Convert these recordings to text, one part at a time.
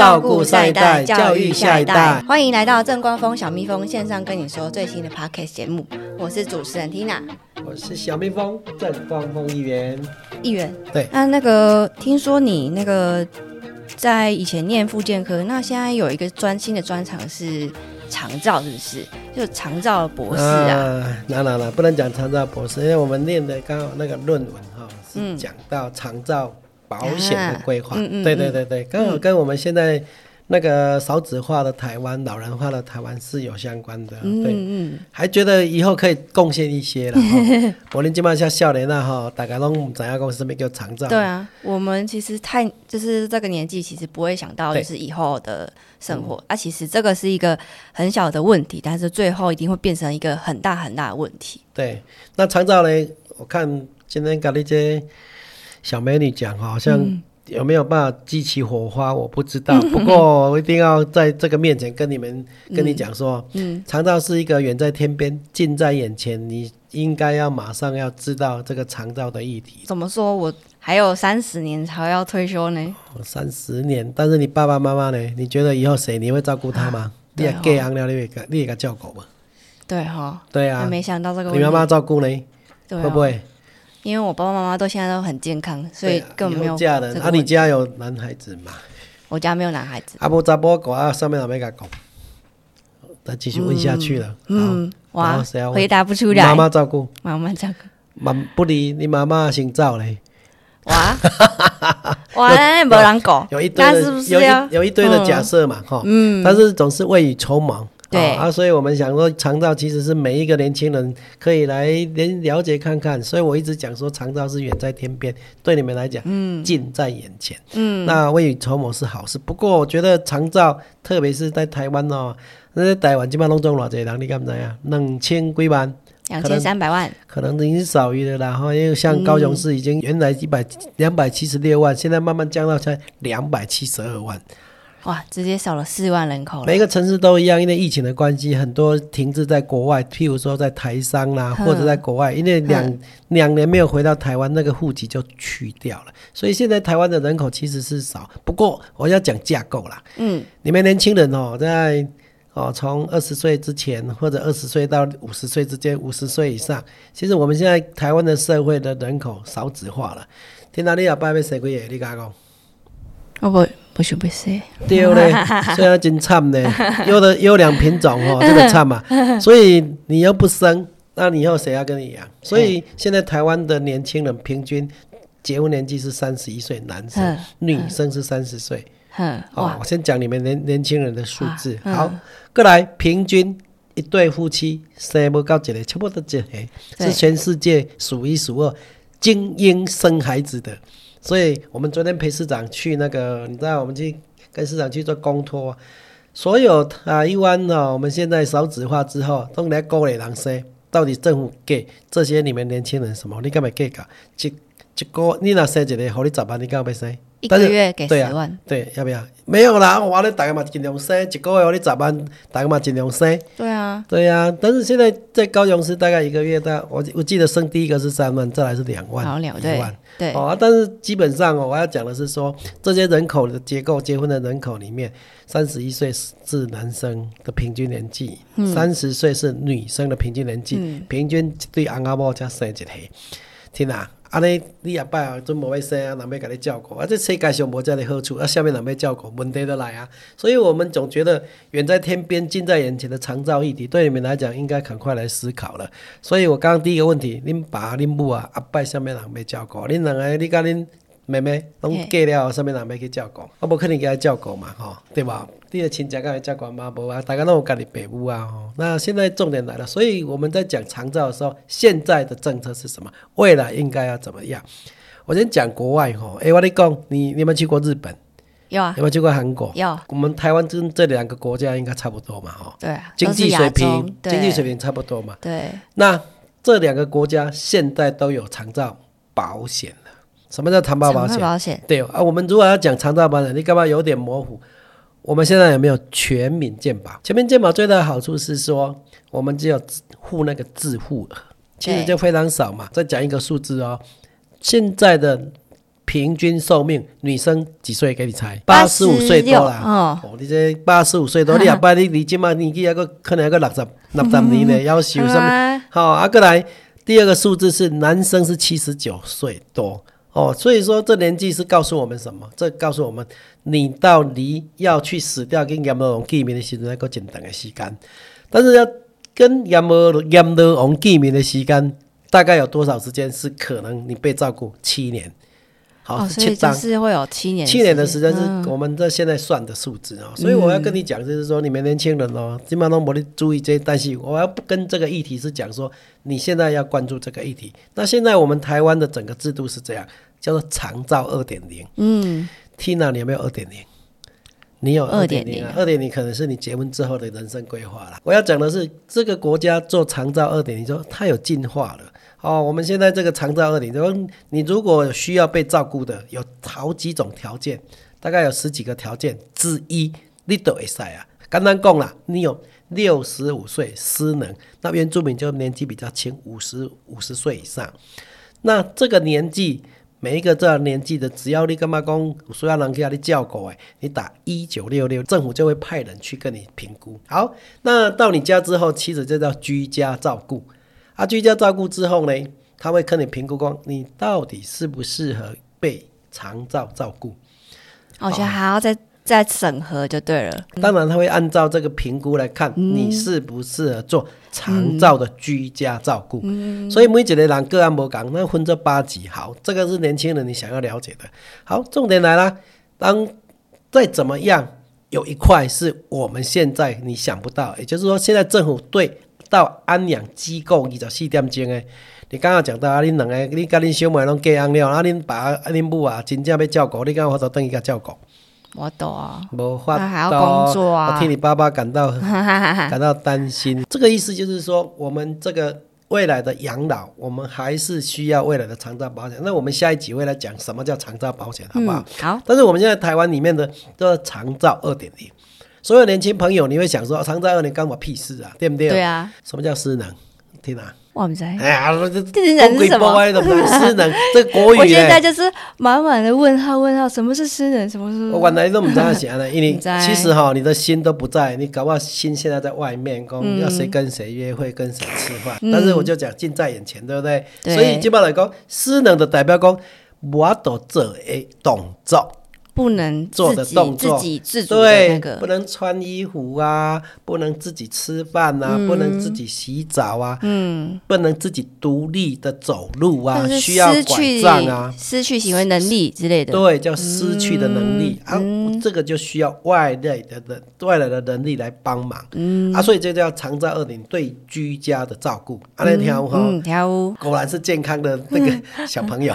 照顾下一代，教育下一代。欢迎来到正光峰小蜜蜂线上跟你说最新的 podcast 节目，我是主持人 Tina，我是小蜜蜂正光峰议员。议员，对，那那个听说你那个在以前念复健科，那现在有一个专新的专长是长照，是不是？就长照博士啊？那那那不能讲长照博士，因为我们念的刚好那个论文哈是讲到长照。保险的规划，对对对对，刚好跟我们现在那个少子化的台湾、老人化的台湾是有相关的。对，还觉得以后可以贡献一些了。我连基本上笑脸那哈，大概拢怎样公司没叫长照。对啊，我们其实太就是这个年纪，其实不会想到就是以后的生活。啊，其实这个是一个很小的问题，但是最后一定会变成一个很大很大的问题。对，那长照呢？我看今天搞那些。小美女讲好像有没有办法激起火花？我不知道。不过我一定要在这个面前跟你们跟你讲说，嗯，肠道是一个远在天边、近在眼前，你应该要马上要知道这个肠道的议题。怎么说？我还有三十年才要退休呢。三十年，但是你爸爸妈妈呢？你觉得以后谁你会照顾他吗？你也给养了，你也你也给叫狗吗？对哈。对啊。没想到这个。你妈妈照顾呢？会不会？因为我爸爸妈妈都现在都很健康，所以根本没有嫁人。啊，你家有男孩子吗？我家没有男孩子。阿不查波狗啊，上面哪没敢讲？再继续问下去了。嗯，哇，回答不出来。妈妈照顾。妈妈照顾。妈不离，你妈妈姓赵嘞。哇，哇，那没人讲。有一堆的，有一有一堆的假设嘛，哈。嗯。但是总是未雨绸缪。对啊，所以我们想说，长照其实是每一个年轻人可以来连了解看看。所以我一直讲说，长照是远在天边，对你们来讲，嗯，近在眼前。嗯，那未雨绸缪是好事。不过我觉得长照，特别是在台湾哦，那在台湾基本上拢中偌济人，你敢知呀？两千几万，两千三百万，可能已经少于了。然后因为像高雄市已经原来一百两百七十六万，现在慢慢降到才两百七十二万。哇，直接少了四万人口了。每个城市都一样，因为疫情的关系，很多停滞在国外，譬如说在台商啦，或者在国外，因为两两年没有回到台湾，那个户籍就去掉了。所以现在台湾的人口其实是少。不过我要讲架构啦，嗯，你们年轻人哦，在哦从二十岁之前或者二十岁到五十岁之间，五十岁以上，其实我们现在台湾的社会的人口少子化了。听到你阿爸要生几个？你讲讲。我不不想不死，对嘞，所以真惨呢。优的优良品种哦，真 的惨嘛。所以你又不生，那你以后谁要跟你养？所以现在台湾的年轻人平均结婚年纪是三十一岁，男生女生是三十岁。哦，我先讲你们年年轻人的数字。好，过来平均一对夫妻生不到一个，差不多一个，是全世界数一数二精英生孩子的。所以我们昨天陪市长去那个，你知道，我们去跟市长去做公托，所有台湾呢，我们现在少子化之后，都来高龄人生，到底政府给这些你们年轻人什么？你干嘛给噶？一一个你那生一个，好你十万，你敢不生？一个月给十万，对，要不要？没有啦，我咧大概嘛尽量生，一个月我咧十万，大概嘛尽量生。对啊，对啊。但是现在在高雄市大概一个月，大我我记得生第一个是三万，再来是两万，两万，对。哦，但是基本上哦，我要讲的是说，这些人口的结构，结婚的人口里面，三十一岁是男生的平均年纪，三十岁是女生的平均年纪，平均对阿某才生一个，听啊。安尼，你阿爸啊，准无要生啊，人要甲你照顾，啊，这世界上无遮个好处，啊，下面人要照顾，问题都来啊。所以我们总觉得远在天边、近在眼前的长照议题，对你们来讲应该赶快来思考了。所以我刚刚第一个问题，恁爸、恁母啊，阿爸下面人要照顾，恁两个，你甲恁。妹妹拢嫁了，上面人要去照顾，我无可能给她照顾嘛，吼，对吧？你的亲戚敢会照顾妈无啊？大家拢有家己爸母啊，吼。那现在重点来了，所以我们在讲长照的时候，现在的政策是什么？未来应该要怎么样？我先讲国外，吼。哎，我你讲，你你有没有去过日本？有啊。有没有去过韩国？有。我们台湾跟这两个国家应该差不多嘛，吼。对。经济水平，经济水平差不多嘛。对。那这两个国家现在都有长照保险。什么叫长保保险？保险对啊，我们如果要讲长照保险，你干嘛有点模糊？我们现在有没有全民健保？全民健保最大的好处是说，我们只有付那个自付额，其实就非常少嘛。再讲一个数字哦，现在的平均寿命，女生几岁？给你猜，八十五岁多啦。哦，哦，你这八十五岁多，你也 把你你即马年纪还个可能还个六十六十年呢，要求什么？啊好，啊，过来第二个数字是男生是七十九岁多哦，所以说这年纪是告诉我们什么？这告诉我们，你到离要去死掉跟阎罗王见面的时阵，还够简单的时间，但是要跟阎罗阎罗王见面的时间，大概有多少时间是可能你被照顾？七年，好，所以。是会有七年七年的时间嗯是我们这现在算的数字哦，所以我要跟你讲，就是说你们年轻人哦，基本上都没得注意这些，但是我要跟这个议题是讲说，你现在要关注这个议题。那现在我们台湾的整个制度是这样，叫做长照二点零。嗯，Tina，你有没有二点零？你有二点零啊？二点零可能是你结婚之后的人生规划啦。我要讲的是，这个国家做长照二点零，说它有进化了。哦，我们现在这个长照二点零，你如果需要被照顾的，有好几种条件，大概有十几个条件之一，你都会赛啊。简单讲啦，你有六十五岁失能，那原住民就年纪比较轻，五十五十岁以上。那这个年纪，每一个这样年纪的，只要你干嘛讲有需要人家你照顾哎，你打一九六六，政府就会派人去跟你评估。好，那到你家之后，其实这叫居家照顾。啊，居家照顾之后呢，他会跟你评估光你到底适不适合被长照照顾。我觉得还要再再审核就对了。当然，他会按照这个评估来看你适不适合做长照的居家照顾。所以每一个人个案不讲，那分这八级。好，这个是年轻人你想要了解的。好，重点来了，当再怎么样，有一块是我们现在你想不到，也就是说，现在政府对到安养机构二十四点钟的。你刚刚讲到啊，恁两个，你甲恁小妹拢嫁翁了，啊，恁爸啊、恁母啊，真正要照顾，你敢有法度等伊甲照顾？我懂啊，无法那还要工作啊我替你爸爸感到 感到担心。这个意思就是说，我们这个未来的养老，我们还是需要未来的长照保险。那我们下一集会来讲什么叫长照保险，好不好？嗯，好，但是我们现在台湾里面的叫长照二点零，所有年轻朋友你会想说，常在二年干我屁事啊，对不对？对啊，什么叫失能？听啊！我唔知。哎呀，这失能是什么歪的失能，这国语我？现在就是满满的问号，问号，什么是诗人？什么是？我原来都不知道写呢，因为 其实哈，你的心都不在，你搞不好心现在在外面，讲嗯要谁跟谁约会，跟谁吃饭。但是我就讲近在眼前，对不对？对所以基本来讲，失能的代表讲，我都做诶动作，不能做的动作。自己自主的对，那不，能穿衣服啊，不能自己吃饭啊，不能自己洗澡啊，嗯，不能自己独立的走路啊需要失拐杖啊。失去行为能力之类的。对，叫失去的能力、嗯啊，这个就需要外来的人、外来的能力来帮忙、嗯。啊，所以这叫长照二点对居家的照顾。啊，那条哈、嗯，跳舞，果然是健康的那个 小朋友，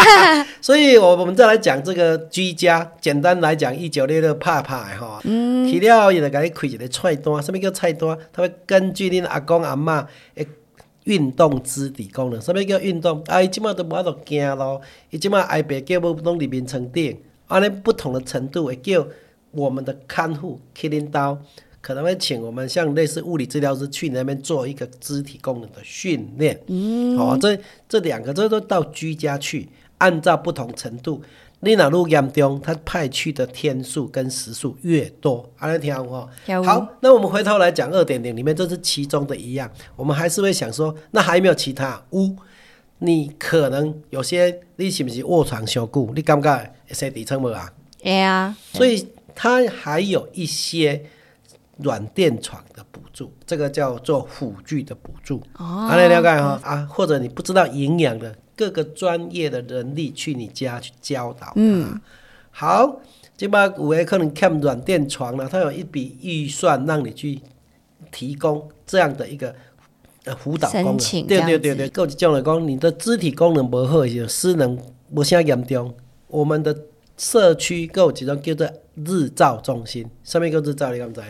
所以我我们再来讲这个居家，简单来讲，一九六六拍拍吼，嗯去了后伊就甲你开一个菜单，什么叫菜单？它会根据恁阿公阿嬷的运动肢体功能，什么叫运动？啊，伊即马都无法度行咯，伊即马挨白叫要拢伫眠床顶，安尼不同的程度会叫我们的看护去恁兜。可能会请我们像类似物理治疗师去你那边做一个肢体功能的训练，嗯，哦，这这两个这都到居家去，按照不同程度，你哪路严重，他派去的天数跟时数越多，安尼听有无？好，那我们回头来讲二点零里面，这是其中的一样，我们还是会想说，那还有没有其他？有，你可能有些你是不是卧床休久，你感觉会生底撑无啊？哎呀，所以它还有一些软垫床的补助，这个叫做辅具的补助。哦啊，你了解哈啊，或者你不知道营养的各个专业的人力去你家去教导他。嗯好，这把有的可能看软垫床呢，它有一笔预算让你去提供这样的一个。呃，辅导功能对对对对，够一种来讲，你的肢体功能不好，就失能无啥严重。我们的社区够有一种叫做日照中心，什么叫日照？你敢知啊？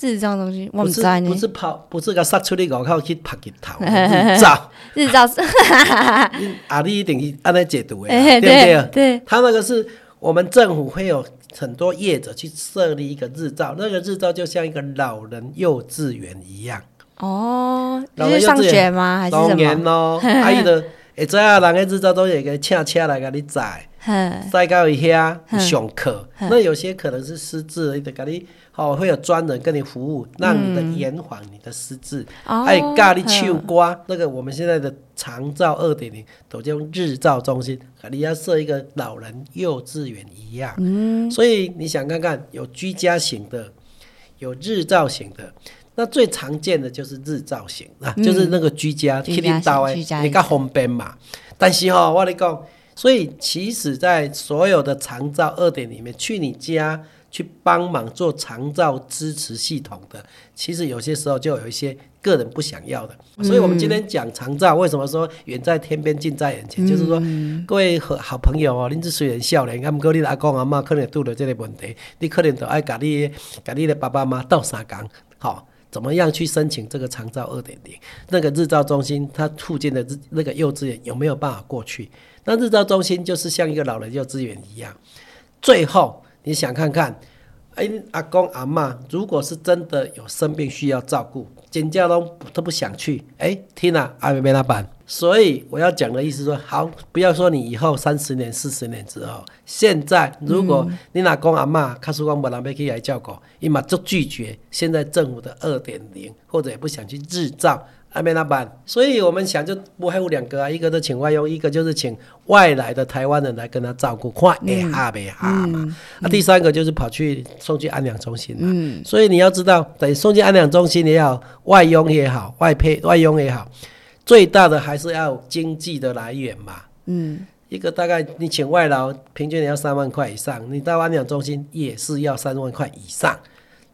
日照东西我不是们在呢不，是跑，不是甲杀出去外口去拍日头，日照。日照是，你啊，你一定是安尼解读的啦，哎对不对？对，他那个是我们政府会有很多业者去设立一个日照，那个日照就像一个老人幼稚园一样，哦，就是上老人幼稚园学吗？还是当什么？然咯，阿姨的会知影人个日照都会给请车来甲你载，哼塞到一下嗯上课，那有些可能是失智，你得给你哦，会有专人跟你服务，让你的延缓你的失智。哦还有咖喱秋瓜，那个我们现在的长照二点零都用日照中心，你要设一个老人幼稚园一样。嗯，所以你想看看，有居家型的，有日照型的。那最常见的就是日照型啊，就是那个居家，居家型去你岛居家你较方便嘛。但是哈、我跟你讲，所以其实，在所有的长照二点里面，去你家去帮忙做长照支持系统的，其实有些时候就有一些个人不想要的。所以我们今天讲长照，为什么说远在天边近在眼前？就是说，各位好好朋友哦，恁这虽然少年，啊，毋过你的阿公阿妈可能会拄到这个问题，你可能都爱甲你甲你的爸爸妈妈斗相共，好。怎么样去申请这个长照二点零？那个日照中心，它附近的日那个幼稚园有没有办法过去？那日照中心就是像一个老人幼稚园一样。最后，你想看看，哎，阿公阿妈如果是真的有生病需要照顾，尖叫都都不想去，哎，听了阿梅梅老板。所以我要讲的意思说，好，不要说你以后三十年、四十年之后，现在如果你老公阿妈，卡叔公无人要去来照顾，伊嘛就拒绝现在政府的二点零，或者也不想去制造。阿没那办，所以我们想就不还有两个啊，一个是请外佣，一个就是请外来的台湾人来跟他照顾，看会哈没哈嘛。啊，第三个就是跑去送去安养中心嘛。所以你要知道，等送去安养中心也好，外佣也好，外配外佣也好，最大的还是要有经济的来源嘛。嗯，一个大概你请外劳，平均也要三万块以上，你到安养中心也是要三万块以上。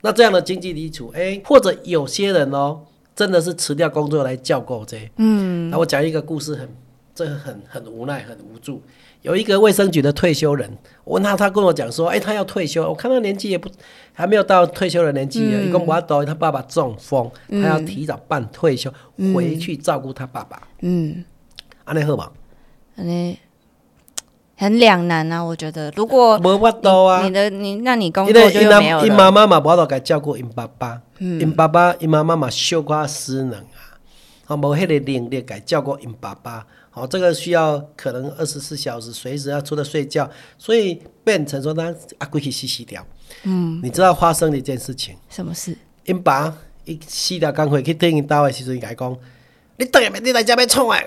那这样的经济基础，哎、或者有些人哦，真的是辞掉工作来教狗这。嗯，那我讲一个故事很，这个很很无奈，很无助。有一个卫生局的退休人，我问他，他跟我讲说，哎、他要退休，我看他年纪也不还没有到退休的年纪，一共不到，他爸爸中风，他要提早办退休，回去照顾他爸爸。嗯，安尼好吗？安尼很两难啊，我觉得，如果无法度啊你，的你，那你工作就没有因了。妈妈嘛，无法度甲照顾因爸爸，因爸爸因妈妈嘛小可失能啊，哦，无迄个能力该照顾因爸爸，哦，这个需要可能二十四小时随时要出来睡觉，所以变成说他啊规去洗洗掉。嗯，你知道发生了一件事情，什么事？因爸伊洗掉刚回去等因兜的时阵，伊讲：你等下你来这边创啊！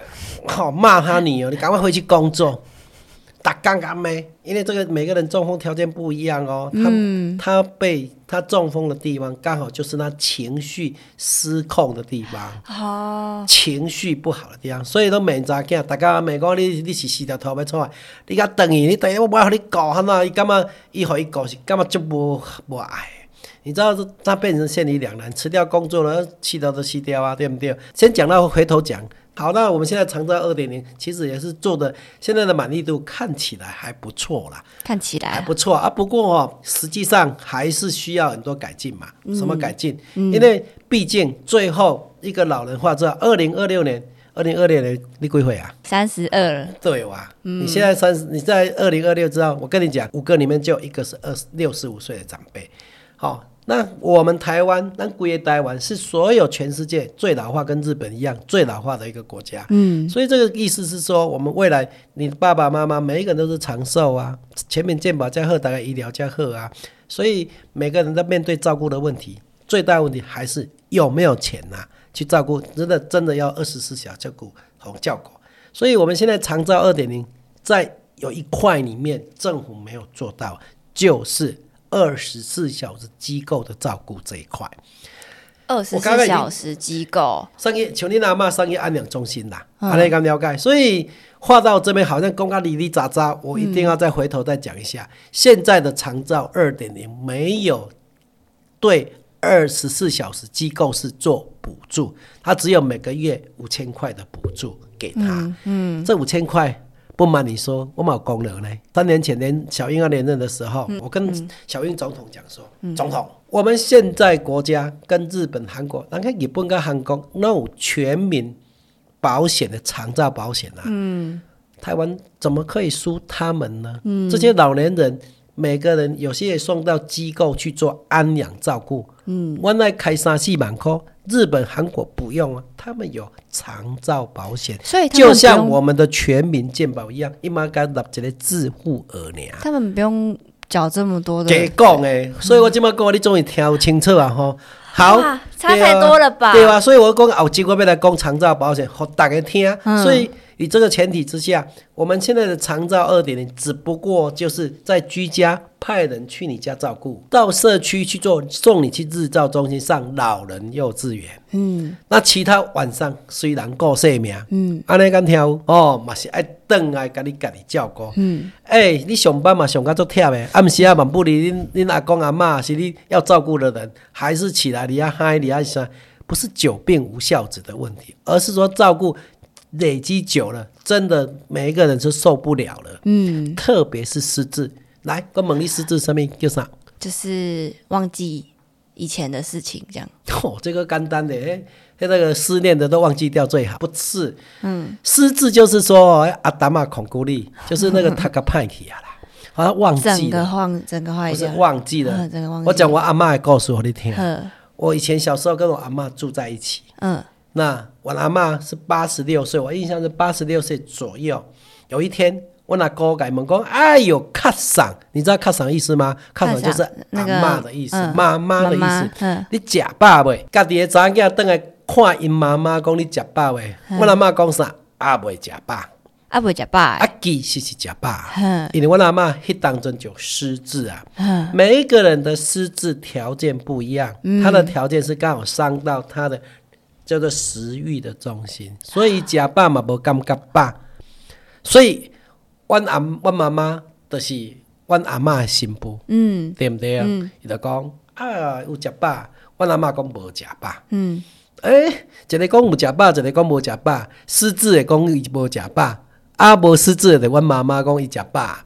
好骂他你哦，你赶快回去工作。打刚刚没，因为这个每个人中风条件不一样哦。他、他被他中风的地方，刚好就是那情绪失控的地方，哦，情绪不好的地方，所以都免查囝，大家问讲你你是四条头要出来？你甲等伊，你等下我要互你顾，哈那伊感觉伊互伊顾是感觉就无无爱。你知道这他变成陷于两难，辞掉工作了，气掉都气掉啊，对不对？先讲到回头讲，好，那我们现在长照二点零其实也是做的，现在的满意度看起来还不错啦，看起来啊还不错啊。不过哦，实际上还是需要很多改进嘛。什么改进？因为毕竟最后一个老人化之后，二零二六年、二零二六年你几岁啊？三十二了，对哇，你现在三十，你在二零二六之后，我跟你讲，五个里面就一个是二十六十五岁的长辈。好、那我们台湾，那归台湾是所有全世界最老化，跟日本一样最老化的一个国家。嗯，所以这个意思是说，我们未来你的爸爸妈妈每一个人都是长寿啊，全民健保加贺，大概医疗加贺啊，所以每个人在面对照顾的问题，最大问题还是有没有钱呐、去照顾，真的真的要二十四小时照顾红教狗。所以我们现在长照二点零，在有一块里面政府没有做到，就是二十四小时机构的照顾这一块。二十四小时机构，商业像你阿妈商业安养中心啦，安尼咁了解。所以话到这边好像公告里里杂杂，我一定要再回头再讲一下，现在的长照二点零没有对二十四小时机构是做补助，它只有每个月五千块的补助给他。嗯，这五千块。不瞒你说，我冇功能呢。三年前连小英要连任的时候，我跟小英总统讲说：“总统，我们现在国家跟日本、韩国，咱看日本跟韩国那种全民保险的长照保险啊，嗯，台湾怎么可以输他们呢？嗯，这些老年人每个人有些也送到机构去做安养照顾，嗯，我那开三四万块，日本、韩国不用啊，他们有长照保险，所以就像我们的全民健保一样，一马该纳一个自付额呢。他们不用缴这么多的，给讲诶，所以我今麦讲你终于听清楚啊吼。好，差太多了吧？对吧？所以我讲后期我要来讲长照保险，给大家听。嗯所以以这个前提之下，我们现在的长照二点零，只不过就是在居家派人去你家照顾，到社区去做送你去日照中心上老人幼稚园。嗯那其他晚上虽然顾性命，嗯安尼敢听哦，嘛是爱等来甲你家己照顾。嗯，诶、你上班嘛上到足忝的，暗时啊万不离恁恁阿公阿嬷是你要照顾的人，还是起来你要嗨你要啥？不是久病无孝子的问题，而是说照顾累积久了，真的每一个人是受不了了。嗯，特别是失智，来，跟猛力失智生命叫啥？就是忘记以前的事情，这样。哦，这个简单的，哎、那个思念的都忘记掉最好，不是？嗯，失智就是说哎阿达玛恐孤力，就是那个他个派去啊啦，好像忘记了，个忘，整个坏不是掉。忘记了。嗯整个忘记我讲我阿妈的故事给你听。我以前小时候跟我阿妈住在一起，嗯那我阿妈是八十六岁，我印象是八十六岁左右。有一天，我阿哥改门讲，哎呦，卡嗓，你知道卡嗓意思吗？卡嗓就是阿那个妈的意思，嗯妈妈的意妈思你食饱未？家己的查某囝等来看因妈妈讲你食饱未？我阿妈讲啥？阿，未食饱，啊不食饱啊的，，其实是食饱。因为我阿妈迄当中就失智啊，每一个人的失智条件不一样，他的条件是刚好伤到他的叫做食欲的中心，所以食饱嘛无感觉饱，所以阮阿阮妈妈就是阮阿嬷的新妇，嗯对不对啊？嗯伊就讲啊有食饱，阮阿嬷讲无食饱。嗯诶、一个讲有食饱，一个讲无食饱，狮子的讲伊无食饱，啊无失智的，阮妈妈讲伊食饱，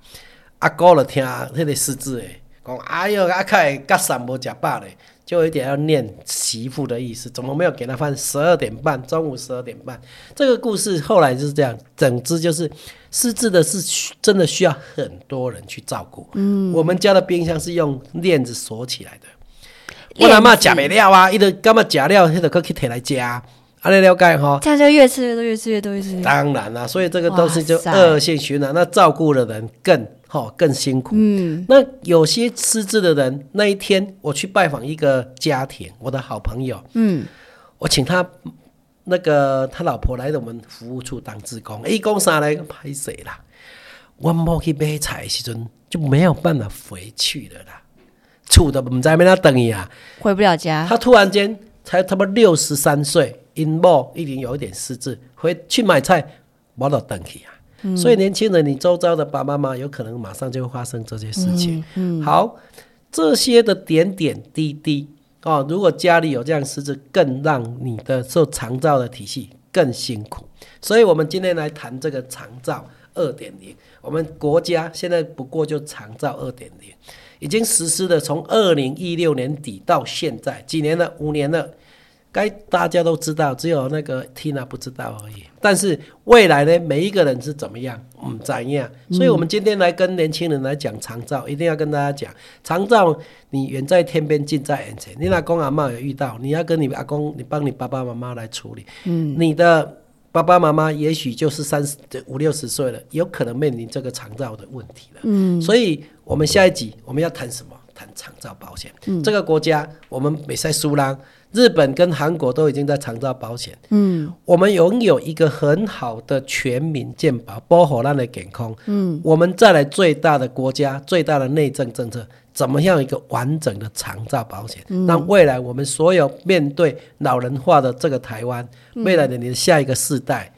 阿哥就听迄个狮子的讲，哎哟，阿凯甲三无食饱咧，就有一点要念媳妇的意思，怎么没有给他饭？十二点半，中午十二点半，这个故事后来就是这样，整支就是失智的是需真的需要很多人去照顾。嗯，我们家的冰箱是用链子锁起来的。我阿妈食袂了啊，伊就感觉食了，迄就搁去摕来食，安尼了解吼？这样就越吃越多，越吃越多，越吃越多。当然啦，所以这个都是就恶性循环，那照顾的人更吼更辛苦。嗯那有些失智的人，那一天我去拜访一个家庭，我的好朋友，嗯我请他那个他老婆来我们服务处当志工，一讲啥来拍谁啦？我冇去买菜的时阵就没有办法回去了啦，厝都唔知要哪等伊啊。回不了家。他突然间才他妈六十三岁，因某已经有一点失智，回去买菜，我都等去啊。所以年轻人，你周遭的爸爸妈妈有可能马上就会发生这些事情。嗯好，这些的点点滴滴哦，如果家里有这样失智，更让你的受长照的体系更辛苦。所以我们今天来谈这个长照二点零。我们国家现在不过就长照二点零，已经实施的，从二零一六年底到现在几年了？五年了。该大家都知道，只有那个 Tina 不知道而已。但是未来呢，每一个人是怎么样，嗯，怎样？所以我们今天来跟年轻人来讲长照，一定要跟大家讲，长照你远在天边，近在眼前。你阿公阿妈有遇到，你要跟你阿公，你帮你爸爸妈妈来处理。嗯，你的爸爸妈妈也许就是三十五六十岁了，有可能面临这个长照的问题了。嗯，所以我们下一集我们要谈什么？谈长照保险。这个国家我们美赛苏拉。日本跟韩国都已经在长照保险，嗯我们拥有一个很好的全民健保，包括咱的健康。嗯，我们再来最大的国家、最大的内政政策，怎么样一个完整的长照保险，让未来我们所有面对老人化的这个台湾，未来的你的下一个世代。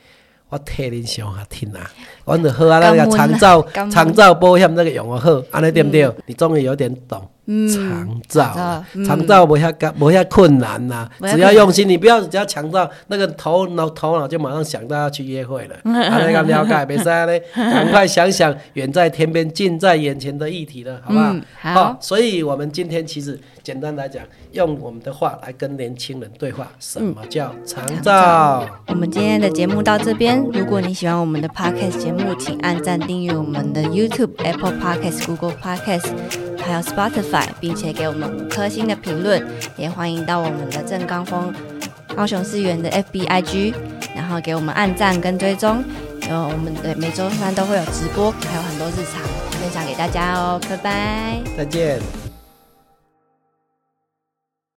我替恁想下听啊，我就好啊，那个长照长照保险那个用得好，安尼对不对？你终于有点懂长照长照，长照不遐干不遐困难呐，只要用心，你不要只要强照那个头脑头脑就马上想到要去约会了，安尼咁了解，没事嘞，赶快想想远在天边近在眼前的议题了，好不好？嗯好所以我们今天其实简单来讲，用我们的话来跟年轻人对话，什么叫长照？我们今天的节目到这边。如果你喜欢我们的 podcast 节目，请按赞订阅我们的 YouTube、Apple Podcast、Google Podcast，还有 Spotify，并且给我们五颗星的评论。也欢迎到我们的正刚风高雄市园的 FBIG，然后给我们按赞跟追踪。然后我们的每周三都会有直播，还有很多日常分享给大家哦。拜拜，再见。